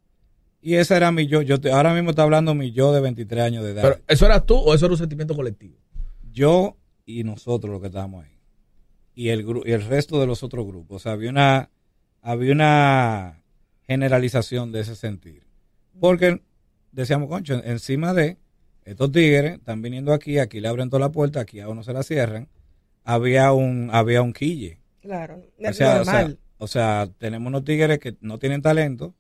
S1: Y ese era mi yo. yo te- ahora mismo está hablando mi yo de 23 años de edad.
S3: Pero, ¿Eso eras tú o eso era un sentimiento colectivo?
S1: yo y nosotros los que estábamos ahí. Y el, y el resto de los otros grupos. O sea, había una, había una generalización de ese sentir. Porque decíamos, concho, en- encima de estos tigres están viniendo aquí, aquí le abren toda la puerta, aquí a uno se la cierran. Había un, había un quille.
S2: Claro,
S1: O sea, o sea, o sea, tenemos unos tigres que no tienen talento,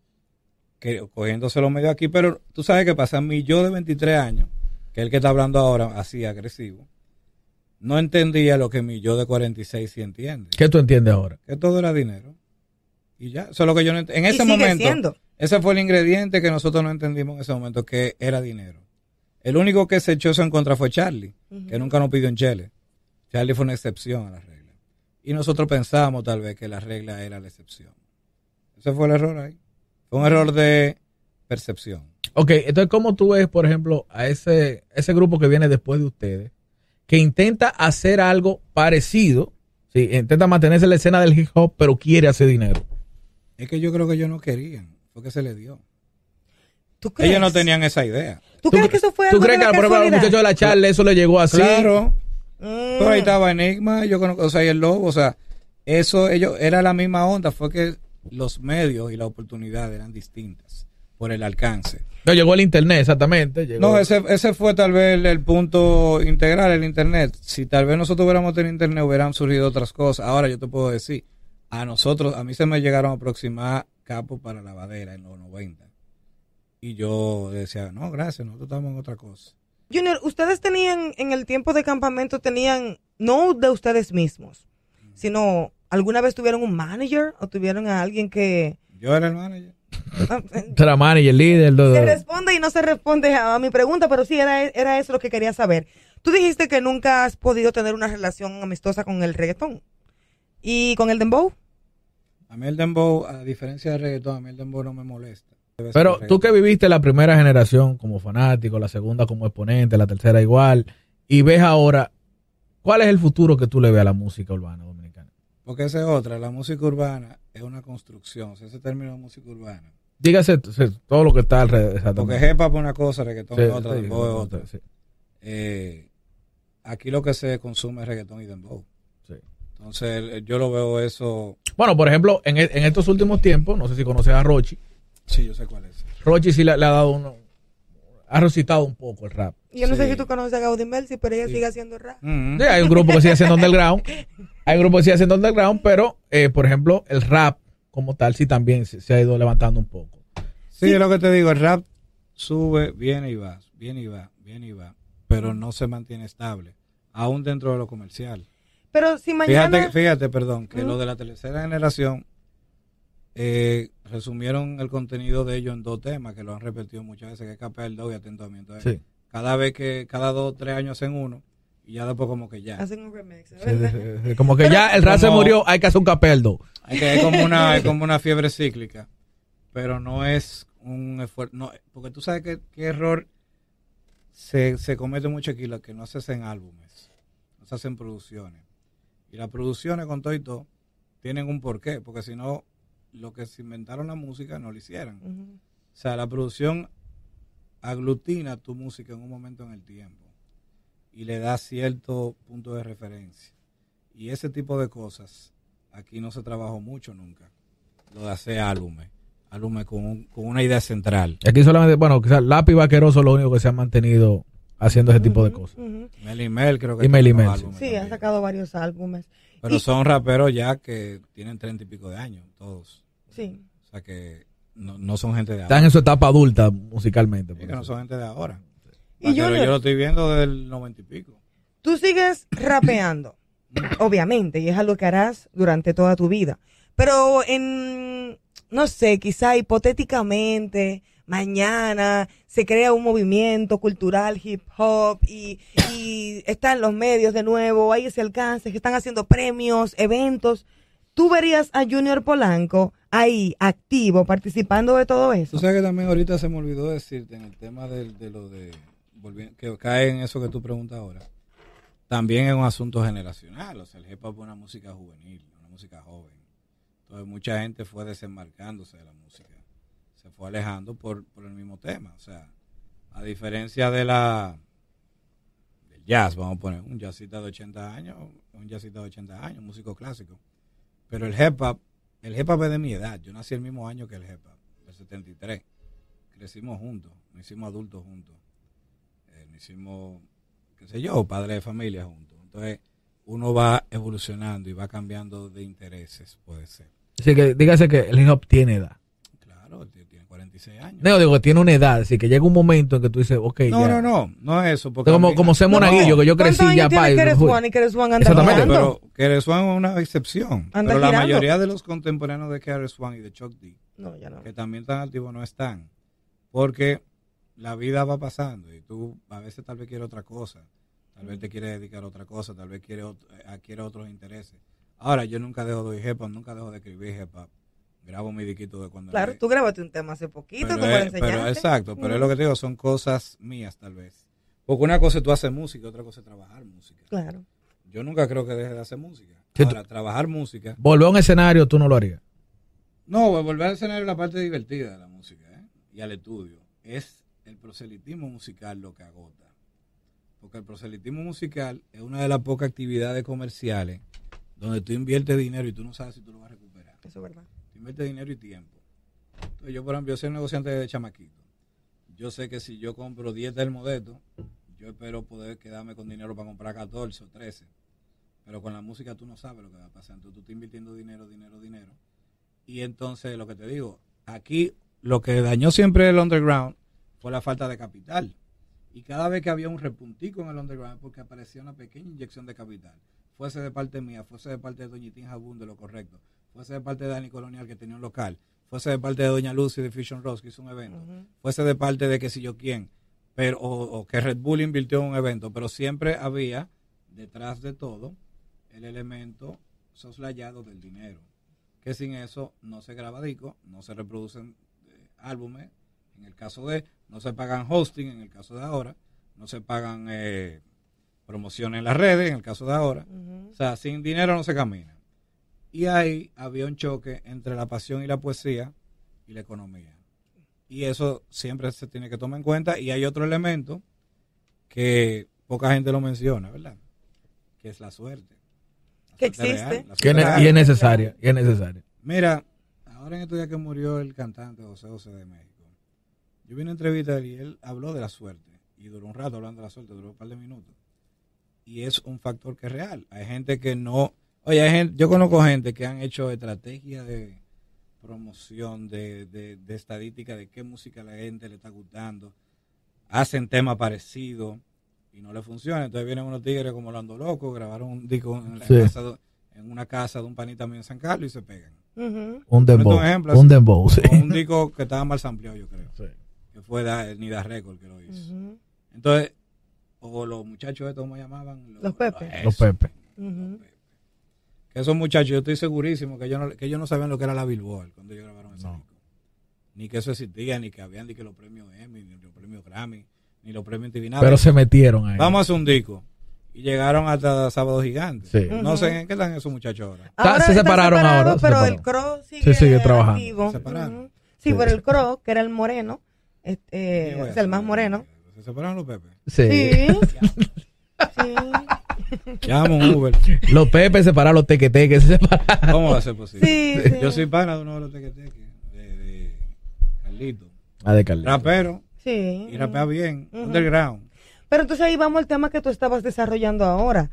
S1: que cogiéndose los medios aquí, pero tú sabes que pasa mi yo de 23 años, que es el que está hablando ahora, así agresivo, no entendía lo que mi yo de 46 sí entiende,
S3: ¿Qué tú entiendes ahora?
S1: que todo era dinero. Y ya, eso es lo que yo no En ese momento,
S2: siendo.
S1: ese fue el ingrediente que nosotros no entendimos en ese momento, que era dinero. El único que se echó eso en contra fue Charlie, que nunca nos pidió en Chile. Charlie fue una excepción a la regla. Y nosotros pensábamos tal vez que la regla era la excepción. Ese fue el error ahí. Fue un error de percepción.
S3: Ok, entonces, ¿cómo tú ves, por ejemplo, a ese, ese grupo que viene después de ustedes, que intenta hacer algo parecido, sí, intenta mantenerse en la escena del hip hop, pero quiere hacer dinero?
S1: Es que yo creo que ellos no querían, fue que se les dio.
S2: ¿Tú crees?
S1: Ellos no tenían esa idea.
S2: ¿Tú, crees que eso fue
S3: ¿Tú
S2: algo
S3: crees
S2: de
S3: que, por ejemplo, a los
S2: casualidad?
S3: muchachos de la charla eso le llegó así?
S1: Claro,
S2: Mm.
S1: pero ahí estaba Enigma, yo conozco, o sea, y el Lobo, o sea, eso ellos era la misma onda, fue que los medios y la oportunidad eran distintas por el alcance.
S3: No, llegó el internet, exactamente. llegó-
S1: No, ese, ese fue tal vez el, el punto integral, el Internet. Si tal vez nosotros hubiéramos tenido Internet, hubieran surgido otras cosas. Ahora yo te puedo decir, a nosotros, a mí se me llegaron a aproximar capos para lavadera en los 90. Y yo decía, no, gracias, nosotros estamos en otra cosa.
S2: Junior, ustedes tenían, en el tiempo de campamento, tenían, no de ustedes mismos, sino, ¿alguna vez tuvieron un manager o tuvieron a alguien que...
S1: Yo era el manager. [laughs]
S3: Era manager, líder, todo.
S2: se responde y no se responde a, mi pregunta, pero sí, era, era eso lo que quería saber. Tú dijiste que nunca has podido tener una relación amistosa con el reggaetón. ¿Y con el dembow?
S1: A mí el dembow, a diferencia del reggaetón, a mí el dembow no me molesta.
S3: Pero tú que viviste la primera generación como fanático, la segunda como exponente, la tercera igual, y ves ahora, ¿cuál es el futuro que tú le ves a la música urbana dominicana?
S1: Porque esa es otra, la música urbana es una construcción. O sea, ese término de música urbana.
S3: Dígase todo lo que está alrededor.
S1: Porque hop es una cosa, reggaetón
S3: Sí,
S1: es otra,
S3: sí,
S1: dembow es otra.
S3: sí.
S1: eh, aquí lo que se consume es reggaetón y dembow.
S3: Sí.
S1: Entonces, yo lo veo eso.
S3: Bueno, por ejemplo, en, e- en estos últimos tiempos, no sé si conoces a Rochi,
S1: Sí, yo sé cuál es.
S3: Rochi sí le, le ha dado uno, ha recitado un poco el rap.
S2: Yo no sé si tú conoces a Gaudí Melsi, pero ella sigue haciendo rap.
S1: Mm.
S3: Sí, hay un grupo que sigue haciendo underground, [laughs] hay un grupo que sigue haciendo underground, pero, eh, por ejemplo, el rap como tal sí también se, se ha ido levantando un poco.
S1: Sí, es lo que te digo, el rap sube, viene y va, viene y va, viene y va, pero no se mantiene estable, aún dentro de lo comercial.
S2: Pero si mañana...
S1: Fíjate, fíjate, perdón, que
S2: Ujú.
S1: lo de la tercera generación eh, resumieron el contenido de ellos en dos temas que lo han repetido muchas veces, que es Capa del Do y Atentamiento.
S3: Sí.
S1: Cada vez que, cada dos, tres años hacen uno, y ya después como que ya.
S2: Hacen un remix, ¿verdad?
S3: sí, sí, [laughs] Como que ya el rap se murió, hay que hacer un capeldo.
S1: Hay que, es como una, es como una fiebre cíclica, pero no es un esfuerzo, no, porque tú sabes que, qué error se, se comete mucho aquí, lo que no se hacen álbumes, no se hacen producciones. Y las producciones con todo y todo tienen un porqué, porque si no, lo que se inventaron la música no lo hicieran. O sea, la producción aglutina tu música en un momento en el tiempo y le da cierto punto de referencia. Y ese tipo de cosas aquí no se trabajó mucho nunca. Lo de hacer álbumes, álbumes con, un- con una idea central.
S3: Aquí solamente, bueno, quizás Lápiz Vaqueroso es lo único que se ha mantenido haciendo ese tipo de cosas.
S1: Mel y Mel creo que
S3: Y Mel y
S1: tiene unos
S3: Mel, sí.
S1: álbumes
S2: Sí,
S1: también.
S2: ha sacado varios álbumes.
S1: Pero
S2: Y-
S1: son raperos ya que tienen treinta y pico de años, todos.
S2: Sí.
S1: O sea que no, no son gente de
S3: Están
S1: ahora.
S3: en su etapa adulta musicalmente.
S1: Sí, que no son gente de ahora.
S2: Y
S1: yo lo estoy viendo del noventa y pico.
S2: Tú sigues rapeando, obviamente, y es algo que harás durante toda tu vida. Pero en, no sé, quizá hipotéticamente, mañana se crea un movimiento cultural hip hop y, y están los medios de nuevo, hay ese alcance, que están haciendo premios, eventos. ¿Tú verías a Junior Polanco ahí, activo, participando de todo eso?
S1: Tú sabes que también ahorita se me olvidó decirte en el tema de, de lo de, que cae en eso que tú preguntas ahora, también es un asunto generacional, o sea, el hip hop es una música juvenil, una música joven. Entonces mucha gente fue desenmarcándose de la música. se fue alejando por, por el mismo tema. O sea, a diferencia de la del jazz, vamos a poner un jazzista de 80 años, un jazzista de 80 años, músico clásico. Pero el hip hop, el hip hop es de mi edad. Yo nací el mismo año que el hip hop, el 73. Crecimos juntos, nos hicimos adultos juntos. Hicimos, qué sé yo, padre de familia juntos. Entonces, uno va evolucionando y va cambiando de intereses, puede ser.
S3: Así que dígase que el hip hop tiene edad.
S1: Claro, tiene 46 años.
S3: No, digo que tiene una edad, así que llega un momento en que tú dices, ok,
S1: No,
S3: ya.
S1: no, no, no es eso. Porque
S3: como,
S1: mí-
S3: como ser
S1: No,
S3: monaguillo, que yo
S2: ¿Cuántos
S3: crecí ya
S2: años tiene
S3: pa,
S2: Keres
S3: y-
S2: Juan y Keres Juan anda
S3: Exactamente,
S2: girando?
S1: pero Keres One es una excepción.
S2: Anda
S1: pero la mayoría de los contemporáneos de Keres One y de Chuck D,
S2: No, ya no.
S1: que también están activos, no están. Porque la vida va pasando y tú a veces tal vez quieres otra cosa. Tal vez te quieres dedicar a otra cosa, tal vez quiere, ot- eh, adquiere otros intereses. Ahora, yo nunca dejo de oír hip hop, nunca dejo de escribir hip hop. Grabo mi diquito de cuando...
S2: Claro,
S1: le-
S2: tú grabaste un tema hace poquito
S1: pero,
S2: como para
S1: es- pero exacto, pero es lo que te digo, son cosas mías tal vez. Porque una cosa es tú haces música, otra cosa es trabajar música.
S2: Claro.
S1: Yo nunca creo que deje de hacer música.
S3: Sí,
S1: Ahora, trabajar música.
S3: Volver a un escenario, tú no lo harías.
S1: No, volver al escenario es la parte divertida de la música ¿eh? y al estudio. Es el proselitismo musical lo que agota. Porque el proselitismo musical es una de las pocas actividades comerciales donde tú inviertes dinero y tú no sabes si tú lo vas a recuperar.
S2: Eso es verdad.
S1: Tú inviertes dinero y tiempo. Entonces, yo, por ejemplo, yo soy un negociante de chamaquito. Yo sé que si yo compro 10 del modesto, yo espero poder quedarme con dinero para comprar 14 o 13. Pero con la música tú no sabes lo que va a pasar. Entonces tú estás invirtiendo dinero, dinero, dinero. Y entonces lo que te digo, aquí lo que dañó siempre el underground fue la falta de capital. Y cada vez que había un repuntico en el underground porque aparecía una pequeña inyección de capital. Fuese de parte mía, fuese de parte de Doñitín Jabún de lo correcto, fuese de parte de Dani Colonial que tenía un local, fuese de parte de Doña Lucy de Fusion Rose que hizo un evento, fuese de parte de que si yo quién, pero, o, o que Red Bull invirtió en un evento, pero siempre había detrás de todo el elemento soslayado del dinero. Que sin eso no se graba disco, no se reproducen eh, álbumes, en el caso de, no se pagan hosting, en el caso de ahora, no se pagan eh, promociones en las redes, en el caso de ahora. O sea, sin dinero no se camina. Y ahí había un choque entre la pasión y la poesía y la economía. Y eso siempre se tiene que tomar en cuenta. Y hay otro elemento que poca gente lo menciona, ¿verdad? Que es la suerte. La
S2: Que
S1: suerte
S2: existe.
S1: real, la
S3: Que
S1: suerte
S3: ne-
S1: real.
S3: y es necesaria, y es necesaria.
S1: Mira, ahora en estos días que murió el cantante José José de México, yo vi una entrevista de él y él habló de la suerte. Y duró un rato hablando de la suerte, duró un par de minutos. Y es un factor que es real. Hay gente que no... Oye, hay gente, yo conozco gente que han hecho estrategias de promoción, de, de, de estadística de qué música a la gente le está gustando. Hacen temas parecidos y no le funciona. Entonces vienen unos tigres como Lando Loco, grabaron un disco en, la
S3: Sí.
S1: casa de- en una casa de un panita mío en San Carlos y se pegan.
S3: Un dembow.
S1: un ejemplo,
S3: un
S1: así.
S3: dembow, sí.
S1: Un disco que estaba mal sampleado, yo creo.
S3: Sí.
S1: Que fue da, Nida Record que lo hizo. Entonces, o los muchachos estos, ¿cómo llamaban?
S2: Los Pepe.
S1: eso,
S3: Los Pepe.
S1: Que esos muchachos, yo estoy segurísimo que ellos no, que ellos no sabían lo que era la Billboard cuando ellos grabaron ese
S3: No.
S1: disco. Ni que eso existía, ni que habían ni que los premios Emmy, ni los premios Grammy, ni los premios TV nada.
S3: Pero se metieron ahí.
S1: Vamos a hacer un disco. Y llegaron hasta Sábado Gigante.
S3: Sí.
S1: No sé en qué están esos muchachos ahora.
S3: Está- se separaron
S2: separado,
S3: ahora, se
S2: Pero
S3: separaron.
S2: el Crow sigue,
S3: Sí, sigue trabajando.
S1: Se separaron.
S2: Sí,
S3: Sí.
S2: pero el Crow, que era el moreno, este,
S1: Digo
S2: o sea, el más
S1: eso,
S2: moreno.
S1: Se separaron los Pepe.
S3: Sí.
S2: Sí. sí.
S1: Llamo un Uber.
S3: Los Pepe separaron los tequeteques, [laughs] se separaron.
S1: ¿Cómo va a ser posible?
S2: Sí, sí.
S1: Yo soy pana de uno de los tequeteques, de, de Carlito.
S3: Ah, de Carlito.
S1: Rapero,
S2: Sí.
S1: y rapea bien, underground.
S2: Pero entonces ahí vamos al tema que tú estabas desarrollando ahora.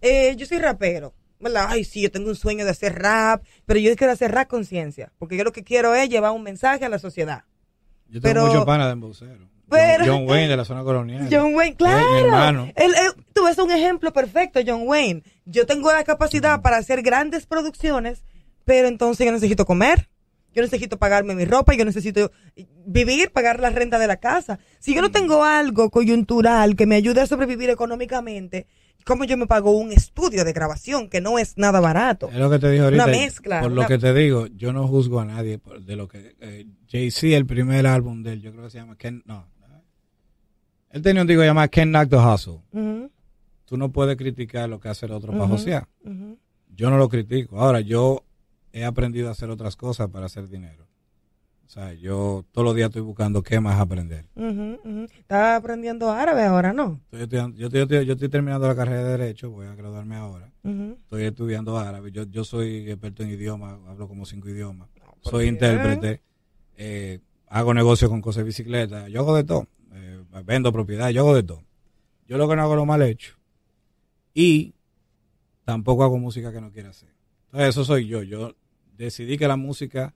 S2: Eh, yo soy rapero, ¿verdad? Ay, sí, yo tengo un sueño de hacer rap, pero yo quiero hacer rap conciencia, porque yo lo que quiero es llevar un mensaje a la sociedad.
S1: Yo tengo
S2: Pero-
S1: mucho pana de embocero.
S2: Pero-
S1: John, John Wayne de la zona colonial.
S2: John Wayne,
S1: mi
S2: claro.
S1: hermano.
S2: Él, él- tú ves un ejemplo perfecto, John Wayne. Yo tengo la capacidad para hacer grandes producciones, pero entonces yo necesito comer. Yo necesito pagarme mi ropa, yo necesito vivir, pagar la renta de la casa. Si yo no tengo algo coyuntural que me ayude a sobrevivir económicamente, ¿cómo yo me pago un estudio de grabación que no es nada barato?
S1: Es lo que te dije ahorita.
S2: Una mezcla,
S1: Por
S2: una-
S1: lo que te digo, yo no juzgo a nadie por- de lo que. eh, Jay-Z, el primer álbum de él, yo creo que se llama Ken. No. Él tenía un disco llamado Ken Knock the Hustle.
S2: Ujú,
S1: Tú no puedes criticar lo que hace el otro para
S2: Ujú.
S1: josear.
S2: ujú.
S1: Yo no lo critico. Ahora, yo he aprendido a hacer otras cosas para hacer dinero. O sea, yo todos los días estoy buscando qué más aprender.
S2: Ujú. Estás aprendiendo árabe ahora, ¿no?
S1: Estoy estudiando- yo, estoy, yo, estoy, yo estoy terminando la carrera de Derecho, voy a graduarme ahora. Estoy estudiando árabe. Yo, yo soy experto en idiomas, hablo como cinco idiomas.
S2: pues
S1: soy
S2: bien.
S1: intérprete, eh, hago negocio con cosas de bicicleta, yo hago de todo. Eh, vendo propiedad, yo hago de todo. Yo lo que no hago lo mal hecho. Y tampoco hago música que no quiera hacer. Entonces, eso soy yo. Yo decidí que la música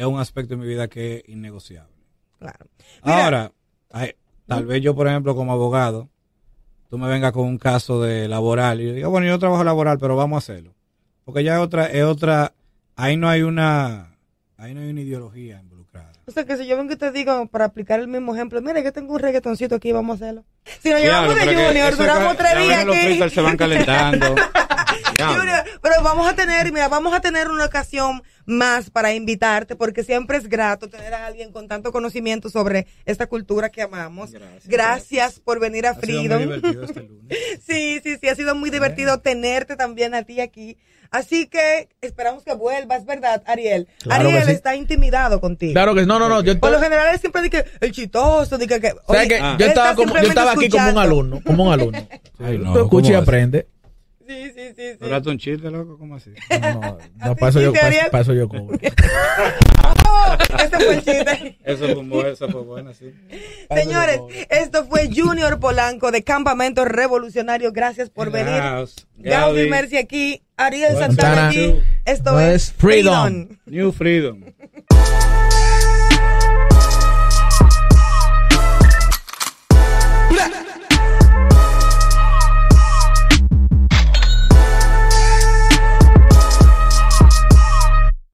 S1: es un aspecto de mi vida que es innegociable.
S2: Claro. Mira. ¿Mm?
S1: Ahora, tal vez yo, por ejemplo, como abogado, tú me vengas con un caso de laboral y yo diga, bueno, yo trabajo laboral, pero vamos a hacerlo. Porque ya es otra, es otra, ahí no hay una, ahí no hay una ideología involucrada.
S2: O sea, que si yo vengo y te digo, para aplicar el mismo ejemplo, mira, yo tengo un reggaetoncito aquí, vamos a hacerlo. Si nos llevamos de
S1: que
S2: Junior, duramos
S1: que-
S2: tres días
S1: los
S2: aquí.
S1: se van calentando. [laughs] [laughs]
S2: Junior, pero vamos a tener, mira, vamos a tener una ocasión más para invitarte, porque siempre es grato tener a alguien con tanto conocimiento sobre esta cultura que amamos. Gracias,
S1: Gracias.
S2: por venir a
S1: Ha sido muy divertido este [laughs] lunes.
S2: Sí, sí, sí, ha sido muy divertido tenerte también a ti aquí. Así que esperamos que vuelvas, ¿verdad, Ariel?
S3: Claro
S2: Ariel
S3: sí.
S2: está intimidado contigo.
S3: Claro que no, no, no. Yo,
S2: Por lo general él siempre dice el chitoso, dice que...
S1: Ah.
S3: yo estaba como, yo estaba aquí como un alumno, como un alumno. [laughs]
S1: Ay, no,
S3: Tú escucha y aprende.
S2: Sí, sí, sí, sí.
S1: ¿No era un chiste, loco? ¿Cómo así?
S3: No, no, [laughs] no, eso yo, para eso yo cobro. [laughs]
S2: Oh, ese fue el chiste.
S1: Eso fue, eso fue bueno, sí. [laughs]
S2: Señores, esto fue Junior Polanco de Campamento Revolucionario. Gracias por venir. Gaudi Mercy aquí, Ariel Santana aquí. Esto es. Freedom.
S1: New Freedom.